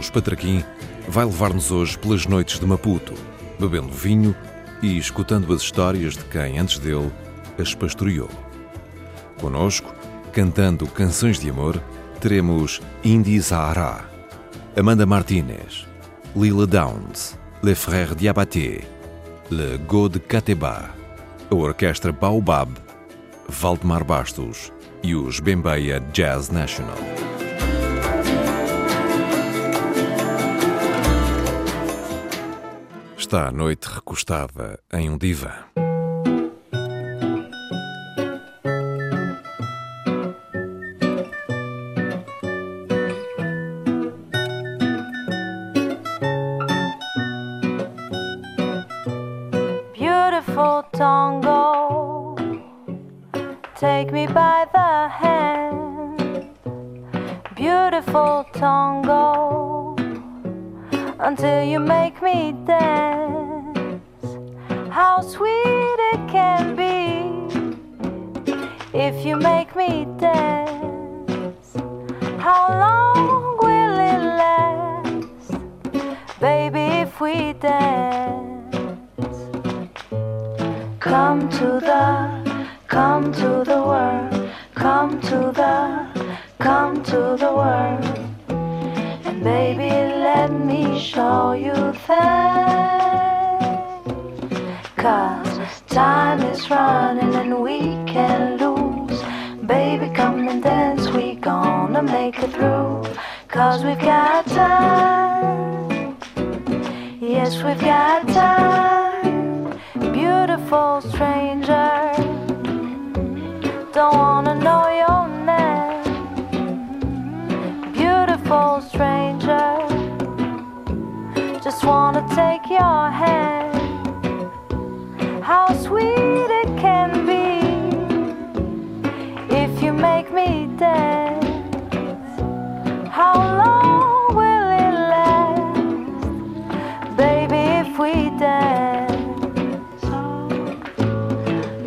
Carlos Patraquim vai levar-nos hoje pelas noites de Maputo, bebendo vinho e escutando as histórias de quem, antes dele, as pastoreou. Conosco, cantando canções de amor, teremos Indy Zahara, Amanda Martinez, Lila Downs, Les Frères Diabaté, Le Go de Cateba, a Orquestra Baobab, Valdemar Bastos e os Bembeia Jazz National. Está a noite recostada em um divã. If you make me dance. How long will it last, baby, if we dance? Come to the, come to the world, come to the, come to the world. And baby, let me show you things. Cause time is running and we can Cause we've got time. Yes, we've got time. Beautiful stranger. Don't wanna know your name. Beautiful stranger. Just wanna take your hand. How sweet it can be if you make me dance. How long will it last, baby, if we dance?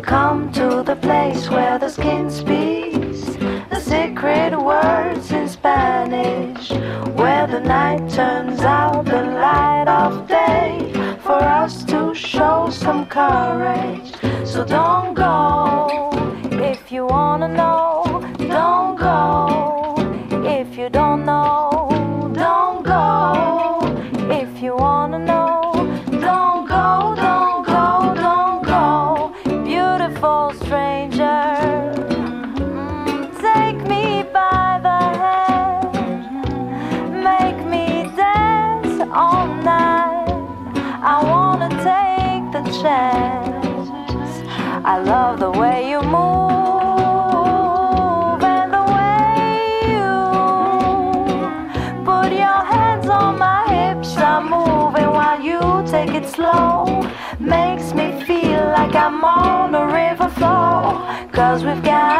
Come to the place where the skin speaks the secret words in Spanish, where the night turns out the light of day for us to show some courage. So don't Cause we've got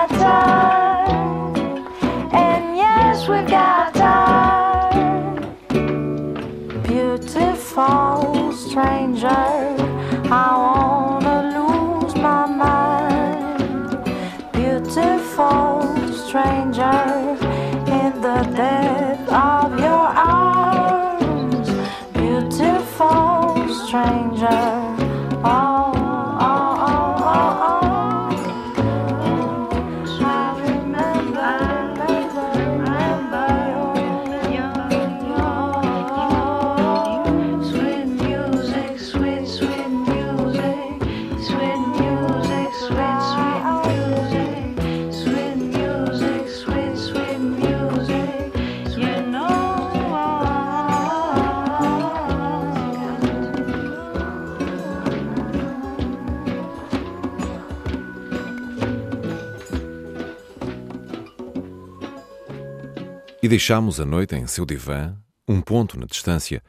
E deixámos a noite em seu divã, um ponto na distância,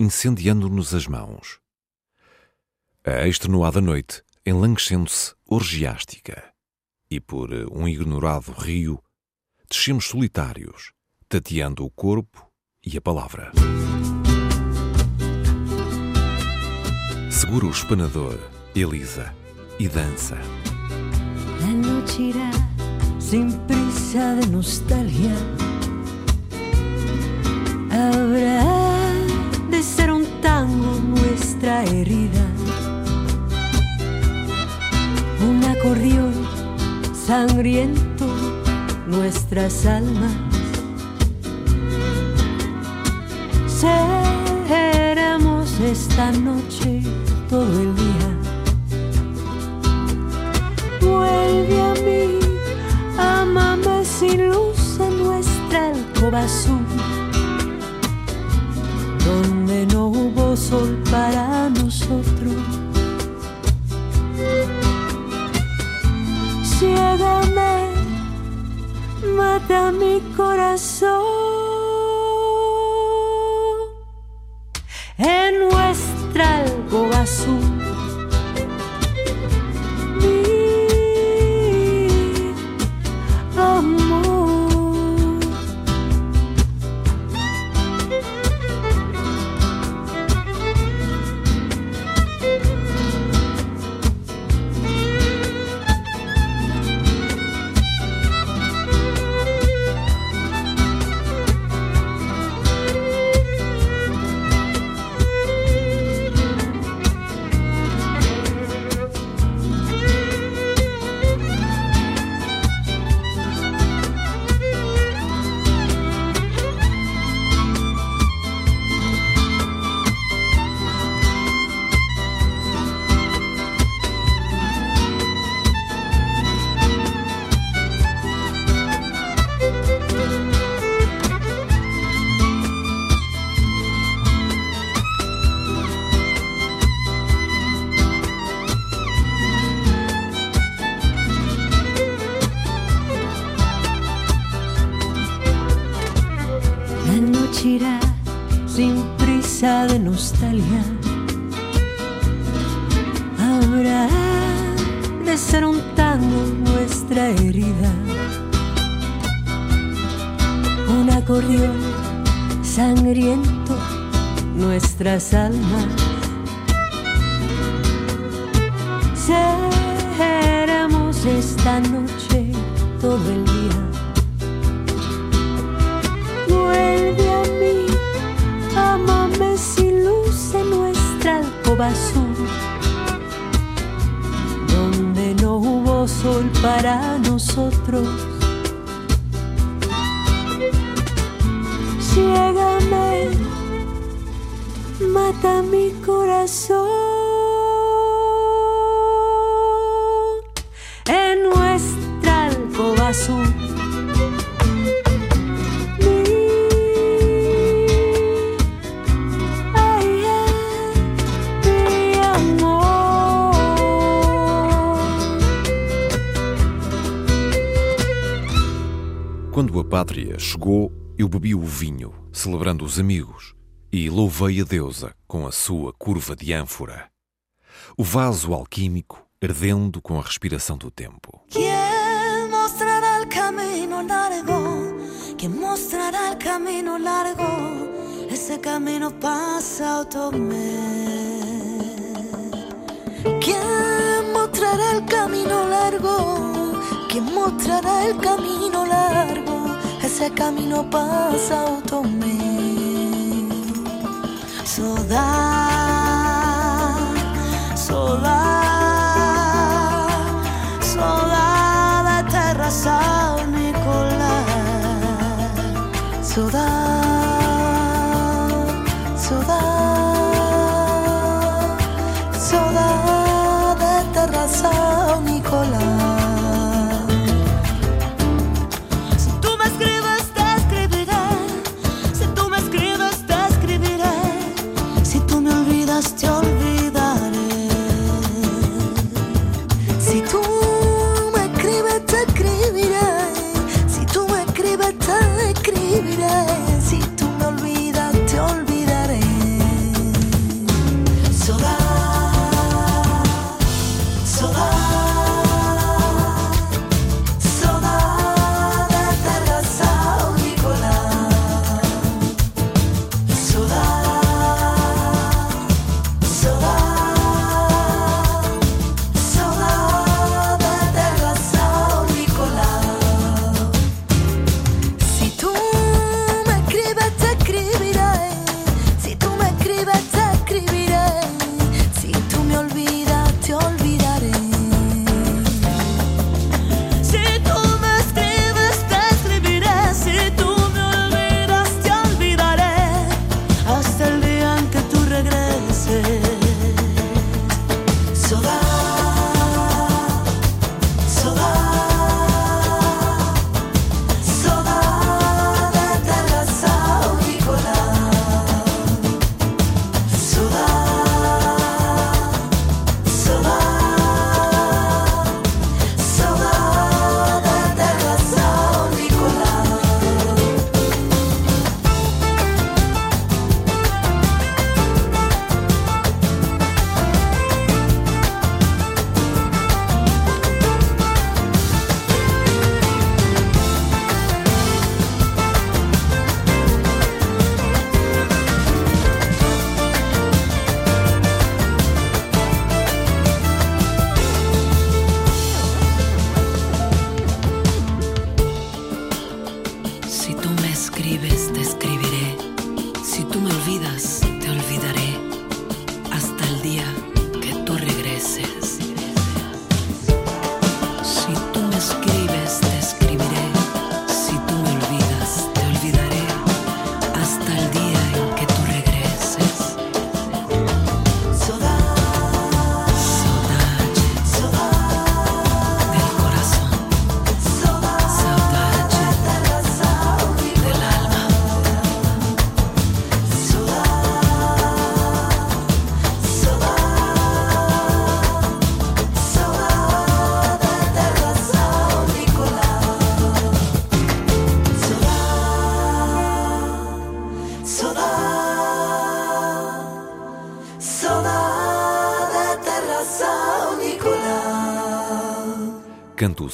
incendiando-nos as mãos. A extenuada noite enlanguescendo-se orgiástica, e por um ignorado rio, descemos solitários, tateando o corpo e a palavra. Segura o espanador, Elisa, e dança. La noche irá sin prisa de nostalgia. Habrá de ser un tango nuestra herida. Un acordeón sangriento nuestras almas. Seremos esta noche todo el día. Vuelve a mí, amame sin luz en nuestra alcoba azul donde no hubo sol para nosotros. Ciégame, mata mi corazón. En nuestra alcoba azul. Mata mi corazón. En nuestra alcoba azul. Quando a pátria chegou, eu bebi o vinho, celebrando os amigos, e louvei a deusa com a sua curva de ânfora. O vaso alquímico ardendo com a respiração do tempo. ¿Quién mostrará el camino largo? ¿Quién mostrará el camino largo? Ese camino pasa Otomé. ¿Quién mostrará el camino largo? ¿Quién mostrará el camino largo? Ese camino pasa Otomé. sola, sola, sola la terra San Nicolás, sola.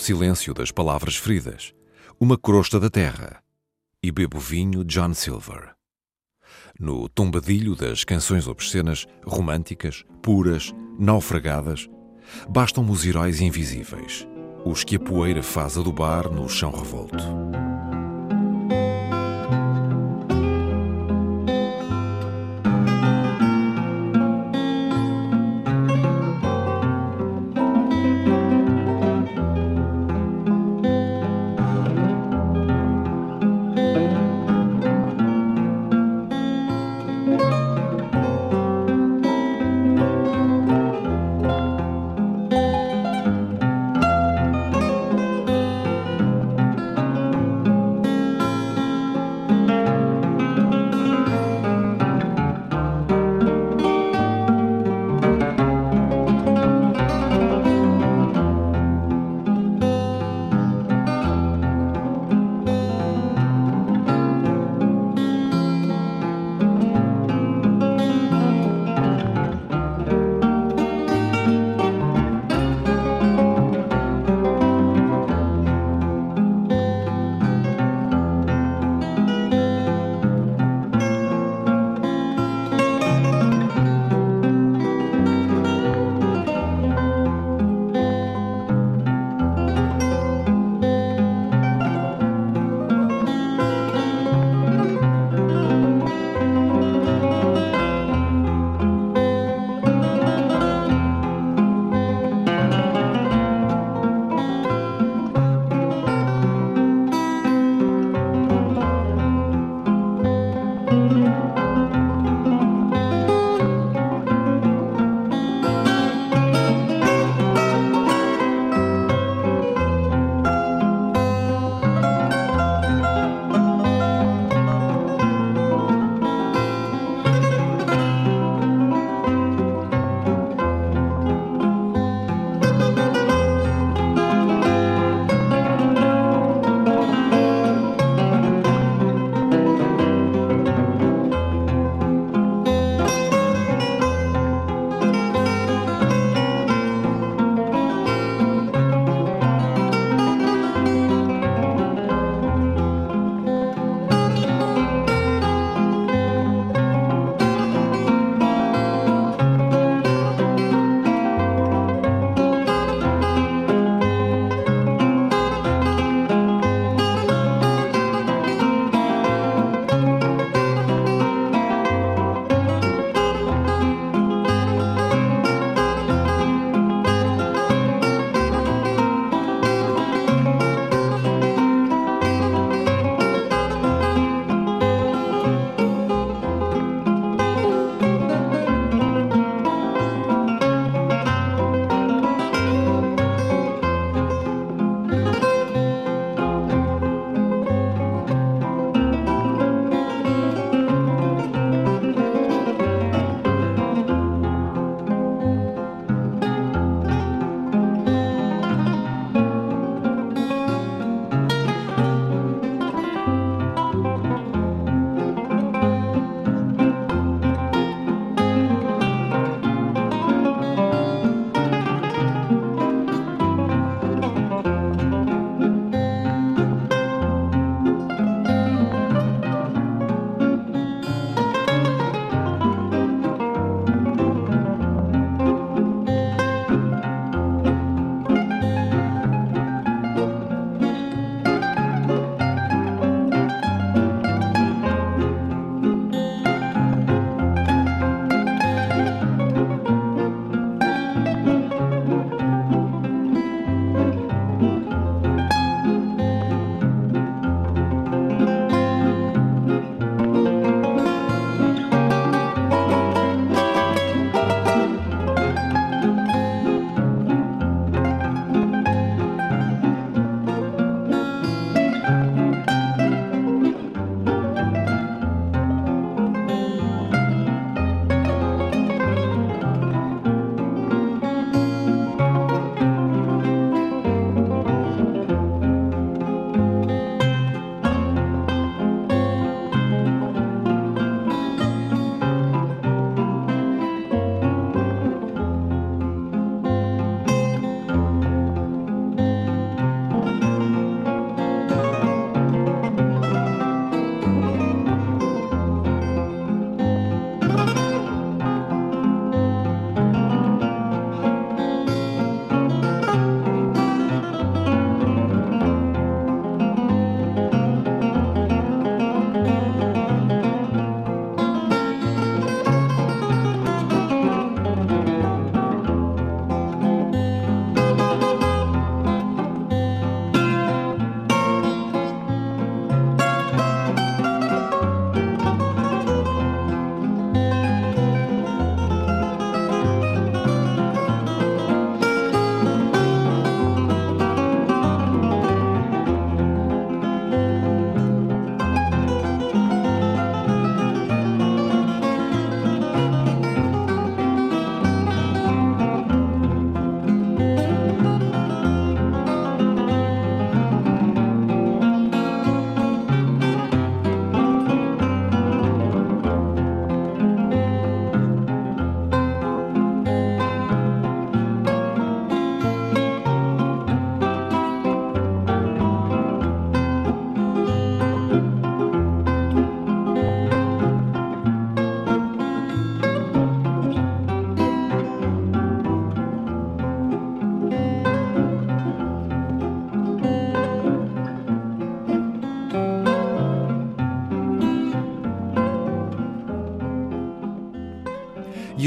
Silêncio das palavras feridas, uma crosta da terra, e bebo vinho John Silver. No tombadilho das canções obscenas, românticas, puras, naufragadas, bastam-me os heróis invisíveis, os que a poeira faz adubar no chão revolto.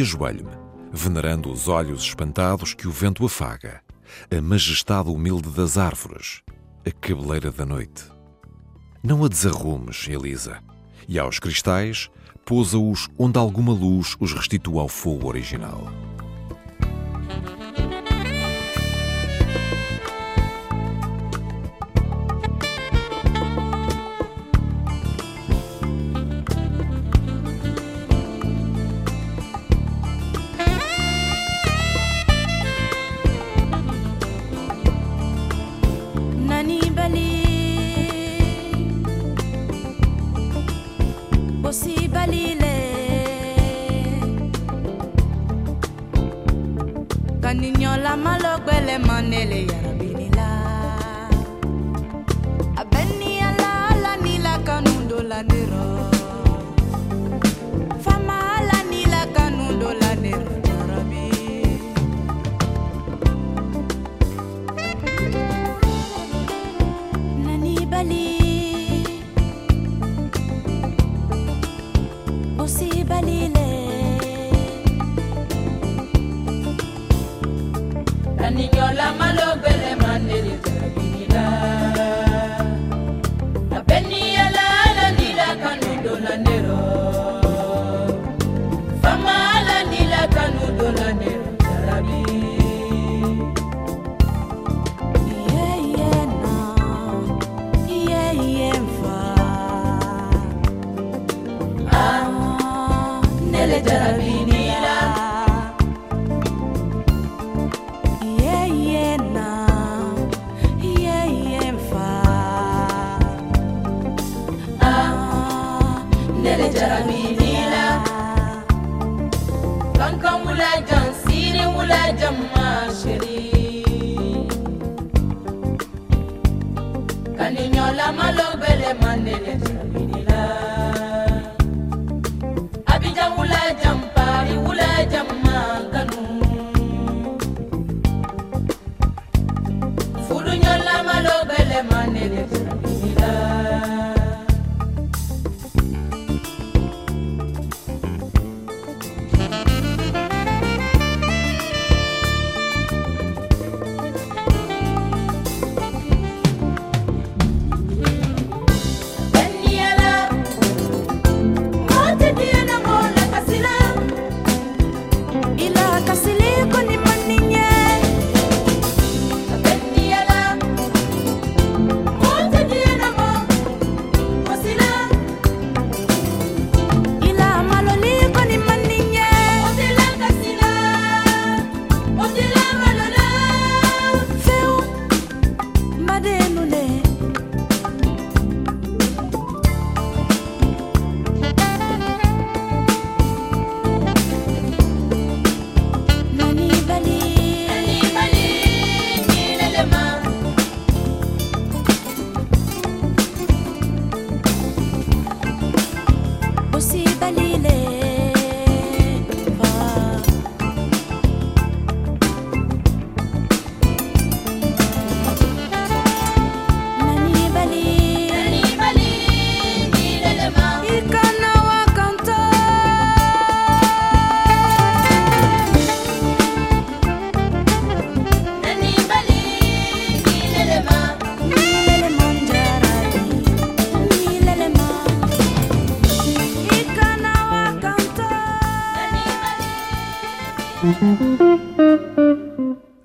Ajoelho-me, venerando os olhos espantados que o vento afaga, a majestade humilde das árvores, a cabeleira da noite. Não a desarrumes, Elisa, e aos cristais, pousa-os onde alguma luz os restitua ao fogo original. on Nelly,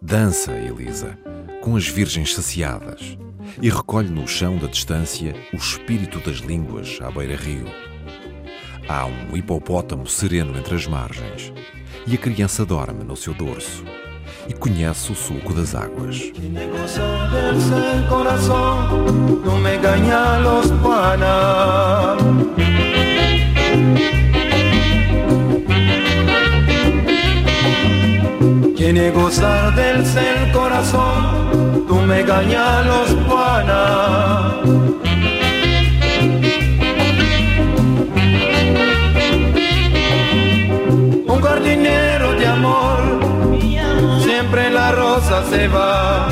Dança, Elisa, com as virgens saciadas e recolhe no chão da distância o espírito das línguas à beira-rio. Há um hipopótamo sereno entre as margens e a criança dorme no seu dorso e conhece o sulco das águas. Tiene gozar del ser corazón, tú me los Juana. Un jardinero de amor, siempre la rosa se va.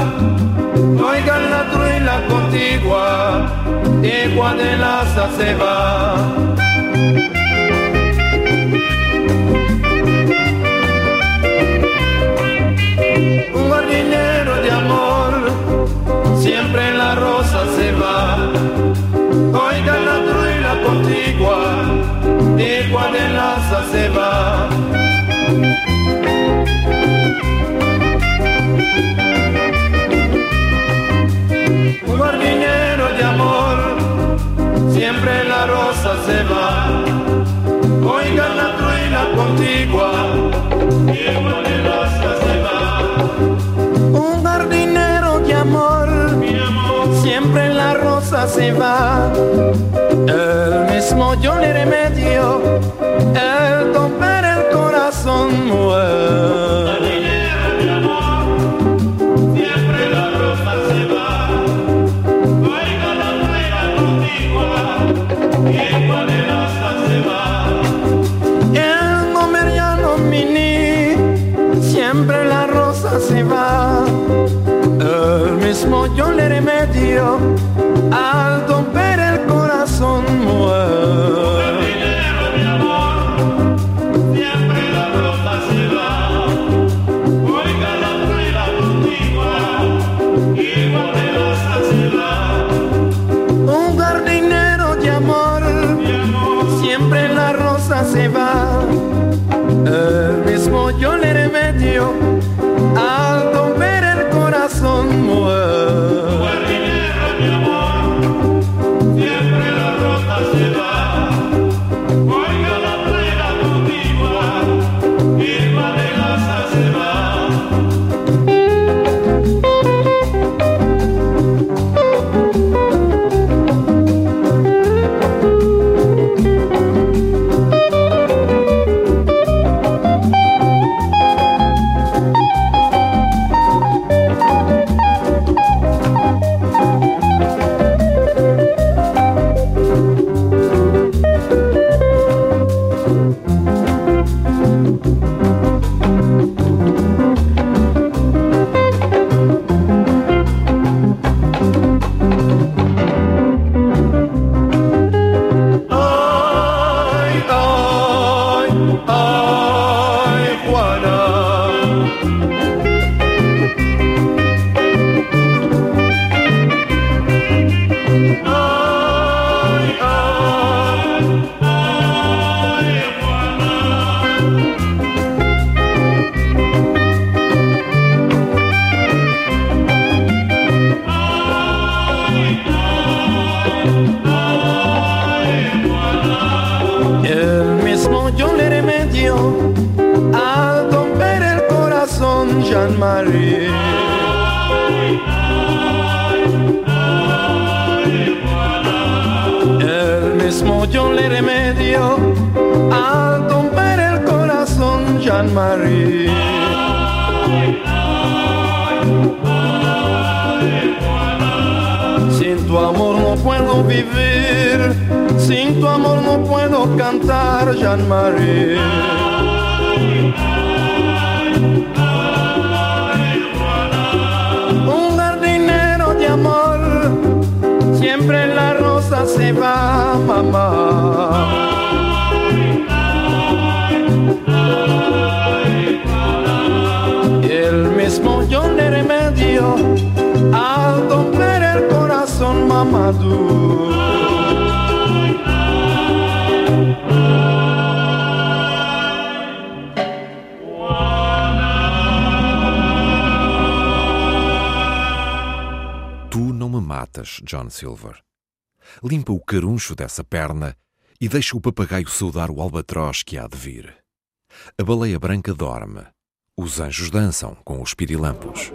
Oigan la contigua, de Guadelaza se va. Rosa se va. Un jardinero de amor, siempre la rosa se va. Oiga la truena contigua, igual de rosa se va. Un jardinero de amor, mi amor, siempre la rosa se va. Yo le remedio, el romper el corazón muere. Siempre la rosa se va, oiga la rueda contigua, igual de rosa se va. El nomeriano mini, siempre la rosa se va. El mismo yo le remedio, al romper corazón mamadou. Tu não me matas, John Silver. Limpa o caruncho dessa perna e deixa o papagaio saudar o albatroz que há de vir. A baleia branca dorme. Os anjos dançam com os pirilampos.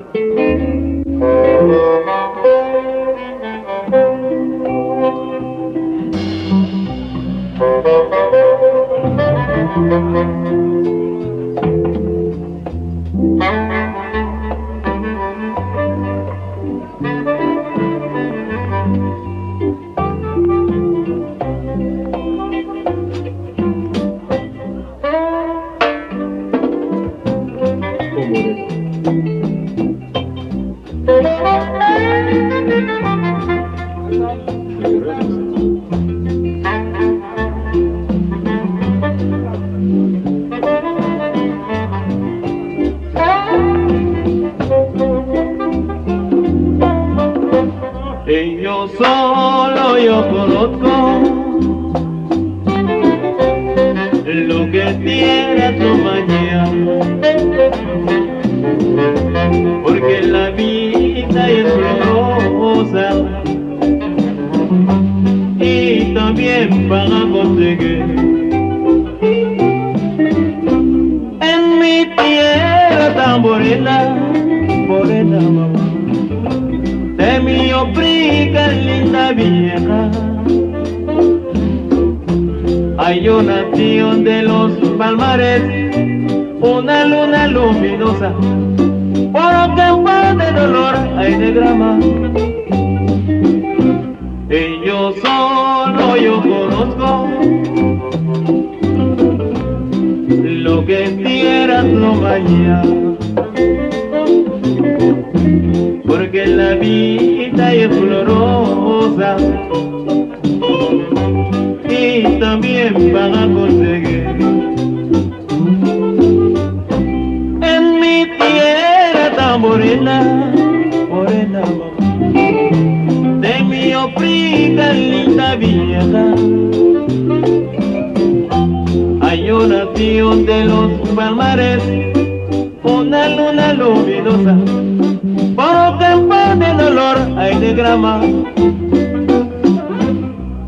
En mi tierra tan morena, mamá, de mi obriga linda vieja. Hay una nación de los palmares, una luna luminosa, por campo de dolor hay de grama. Y yo mañana. Porque la vida es florosa y también van a conseguir. En mi tierra tan morena, morena, de mi oprida linda vieja. Una nación de los palmares, una luna luminosa, por campo de dolor hay de grama.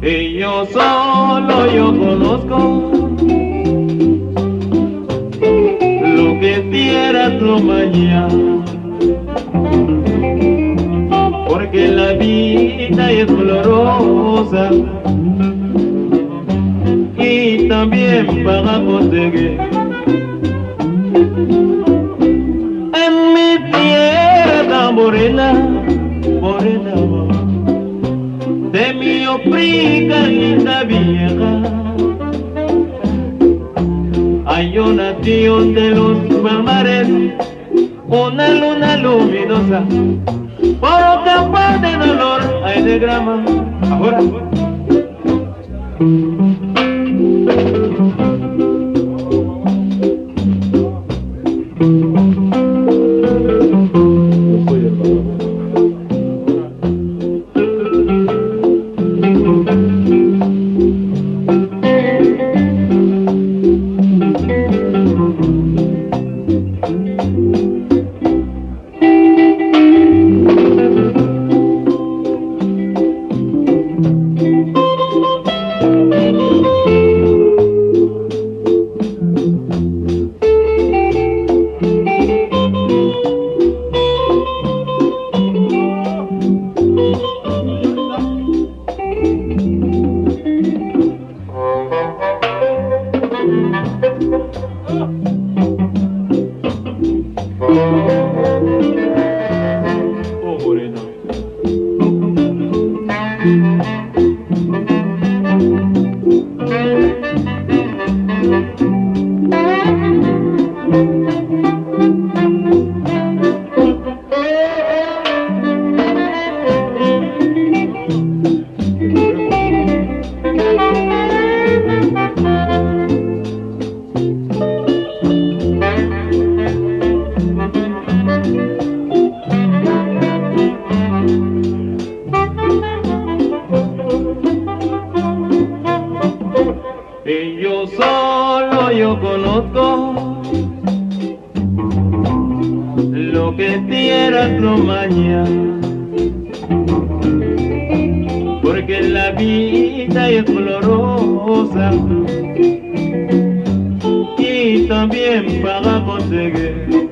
Y yo solo yo conozco lo que tierra tu mañana. Porque la vida es dolorosa también para conseguir. En mi tierra morena, morena, de mi opriga linda vieja. Hay una nación de los palmares, una luna luminosa, por campo de dolor hay de grama. Ahora. Mañana. Porque la vida es florosa y también para conseguir.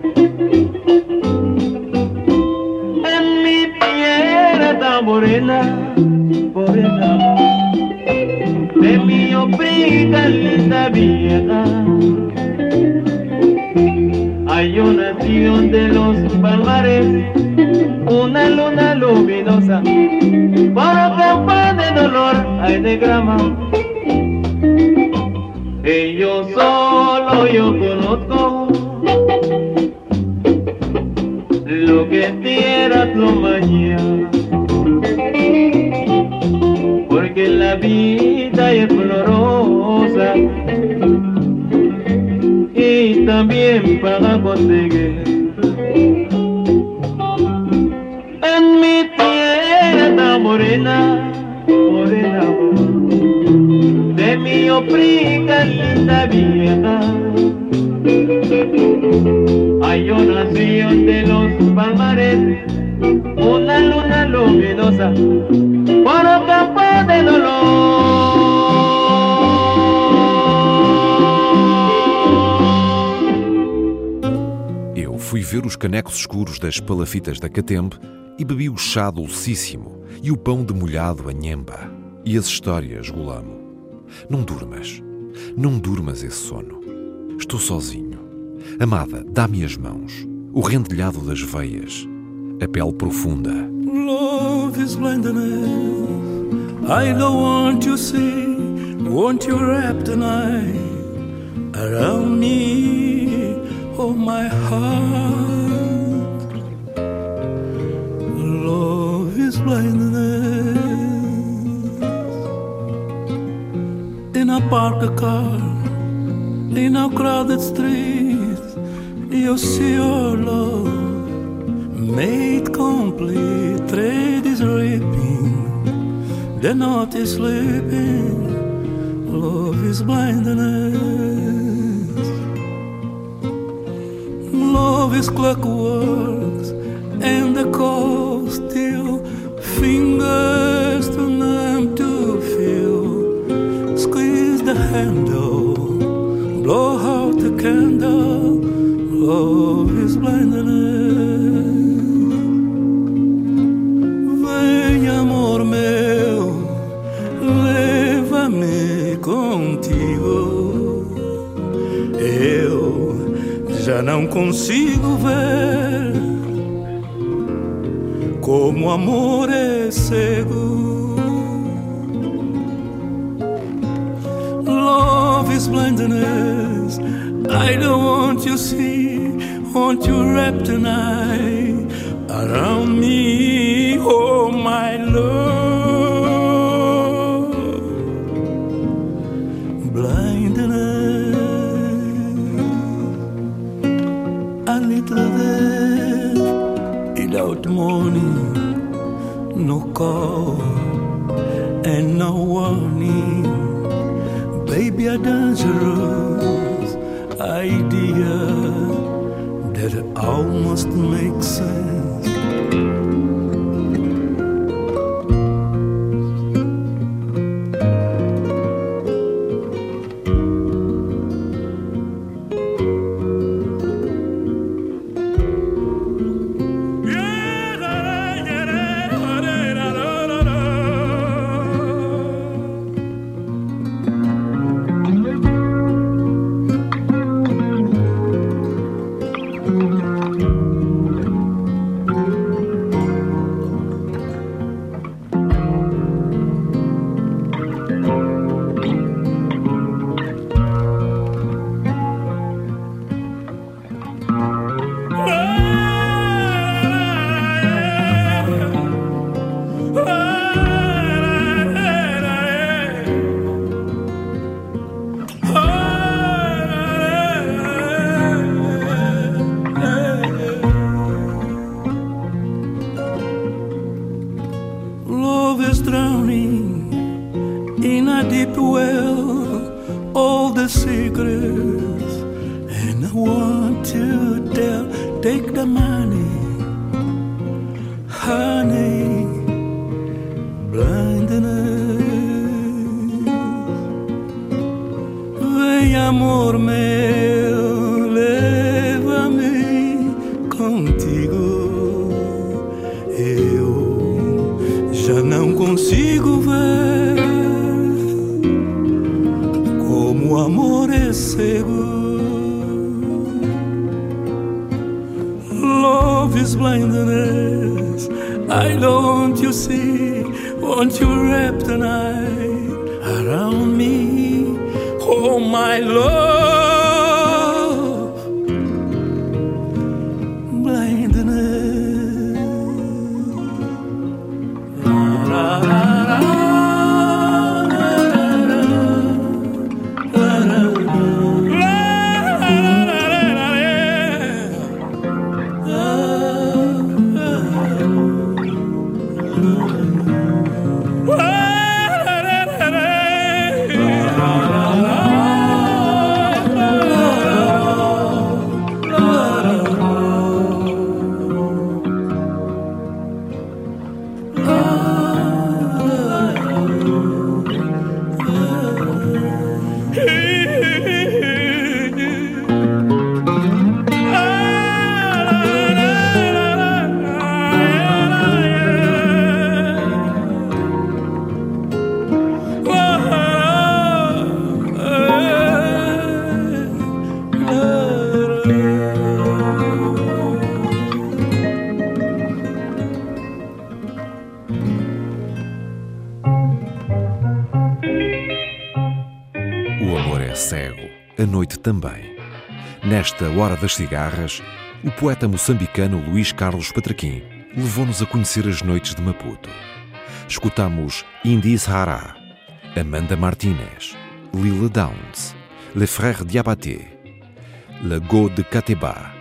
En mi tierra tan morena, morena, de mi obriga linda vieja. Hay una nación de los palmares, una luna luminosa, por campo de dolor hay de grama. Fui ver os canecos escuros das palafitas da Catembe e bebi o chá dulcíssimo e o pão de molhado a nhemba e as histórias gulamo. Não durmas, não durmas esse sono. Estou sozinho. Amada, dá-me as mãos, o rendilhado das veias, a pele profunda. Love is. I don't want see, you wrap the night around me, oh my heart. Love is blindness. In a parked car, in a crowded street, you see your love made complete. Trade is ripping, the night is sleeping. Love is blindness. Love is clockwork, and the cold steel fingers too numb to feel. Squeeze the handle, blow out the candle. Love is blindness. Já não consigo ver como o amor é cego. Love is blindness. I don't want you see, want you wrap tonight around me, no call and no warning. Baby, a dangerous idea that almost makes sense. Money, honey, Nesta Hora das Cigarras, o poeta moçambicano Luís Carlos Patraquim levou-nos a conhecer as noites de Maputo. Escutamos Indis Hara, Amanda Martinez, Lila Downs, Le Frère Diabaté, La Go de Cateba,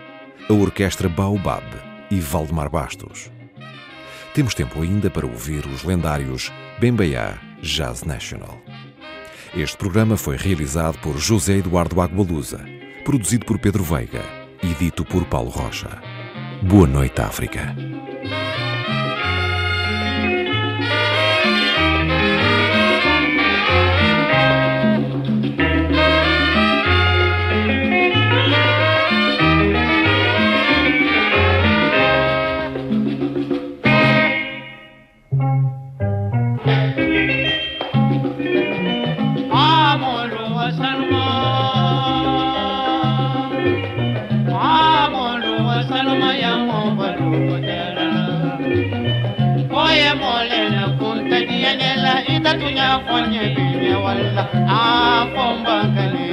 a Orquestra Baobab e Valdemar Bastos. Temos tempo ainda para ouvir os lendários Bembeá Jazz National. Este programa foi realizado por José Eduardo Agualusa, produzido por Pedro Veiga e dito por Paulo Rocha. Boa noite, África. tatunya fonye binye walla afombakale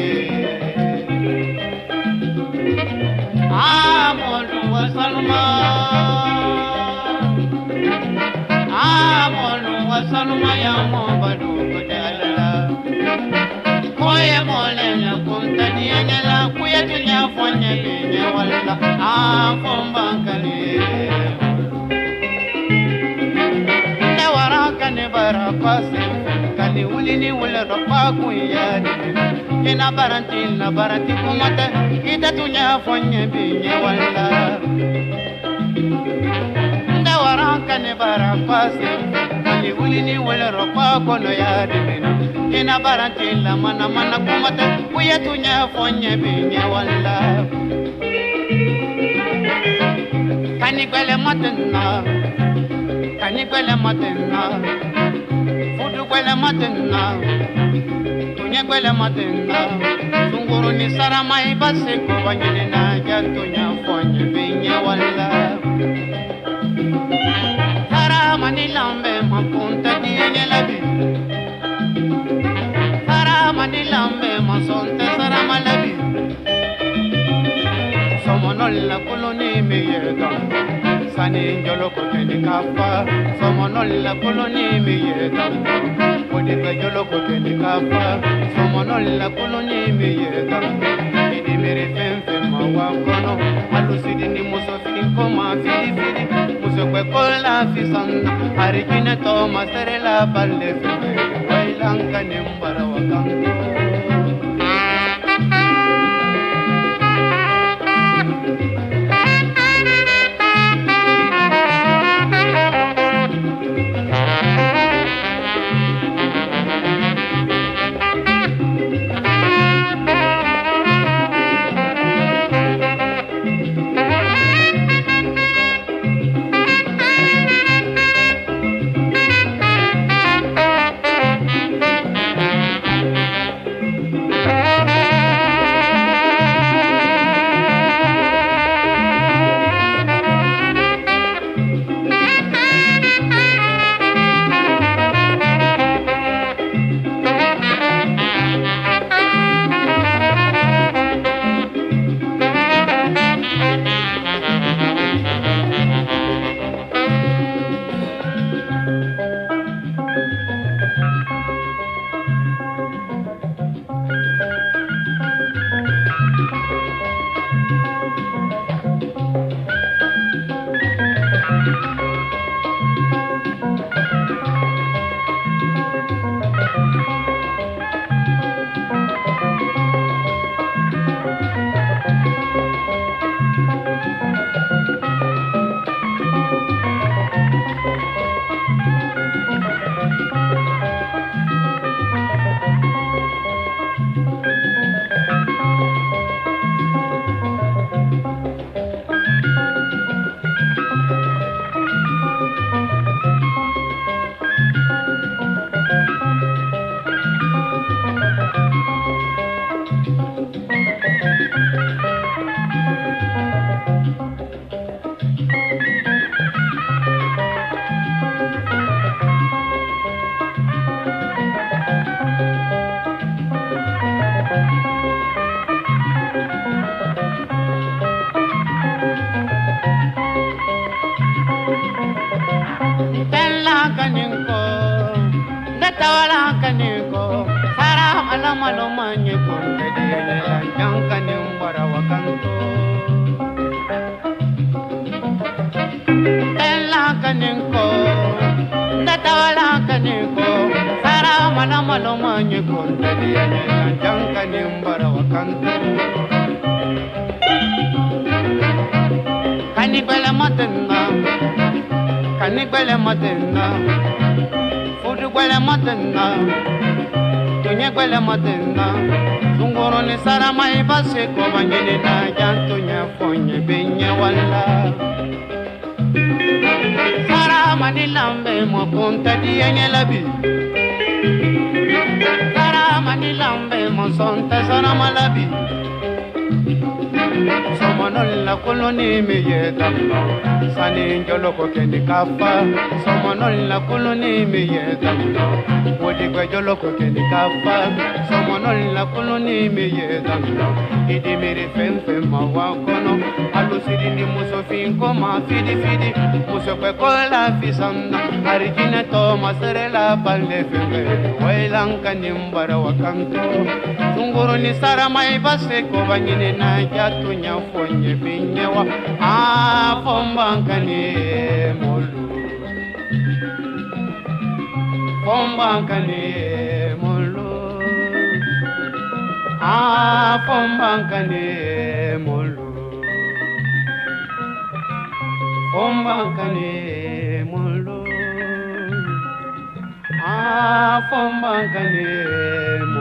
amolu wasalma amolu wasalma ya mobadu kudalala koye molenya kuntaniya nyala kuyatunya fonye binye walla afombakale bara pase kani wuli ni wuli ropa kun yari ina baranti na baranti kuma tɛ ita tun wala. N dawara kani kani wuli ni wuli ropa kɔnɔ yari ina baranti la mana mana kuma tɛ uye tun y'a fɔ n ye bi n ye wala. Kani gbɛlɛ ma tɛ n na kani gbɛlɛ ma tɛ n na. kwele matenda, tonya kwele matenga. Sunguru ni sarama mai basi banyene na ja tonya fonye benya wala. Sarama ni lambe mapunta tiene la bi sarama ni lambe masonte sarama la bi somonolla koloni me yega sani jolo ko teni somo nolila koloni miyeta. yeta ka jolo ko teni somo nolila koloni miyeta. idi mere fen fen ma wa kono alu sidi ni muso fi ko ma fi muso kwe kola fi sanna to masere la balle fi wailanka ni mbara wa matenna tungoro ni sarama ibase ko banyene na janto nya fonye benye wala. Sarama ni lambe mo kunta diene labi. Sarama ni lambe mo sonta sarama labi somonolla koloni mi ye dafno sani njolo ko kendi kafa somonolla koloni mi ye dafno wodi gbe jolo ko kendi kafa somonolla koloni mi ye dafno idi mere fem fem ma wa kono. Alusiri ni muso fin ma fidi fidi. Muso pe ko la fi sanna arjina to masere la palle feme wailanka nimbara wakanto sunguru ni sara mai base na jatu nyafo nyipinye wa afombangane molu. Fombangane molu. Afombangane molu. Fombangane molu. Afombangane molu.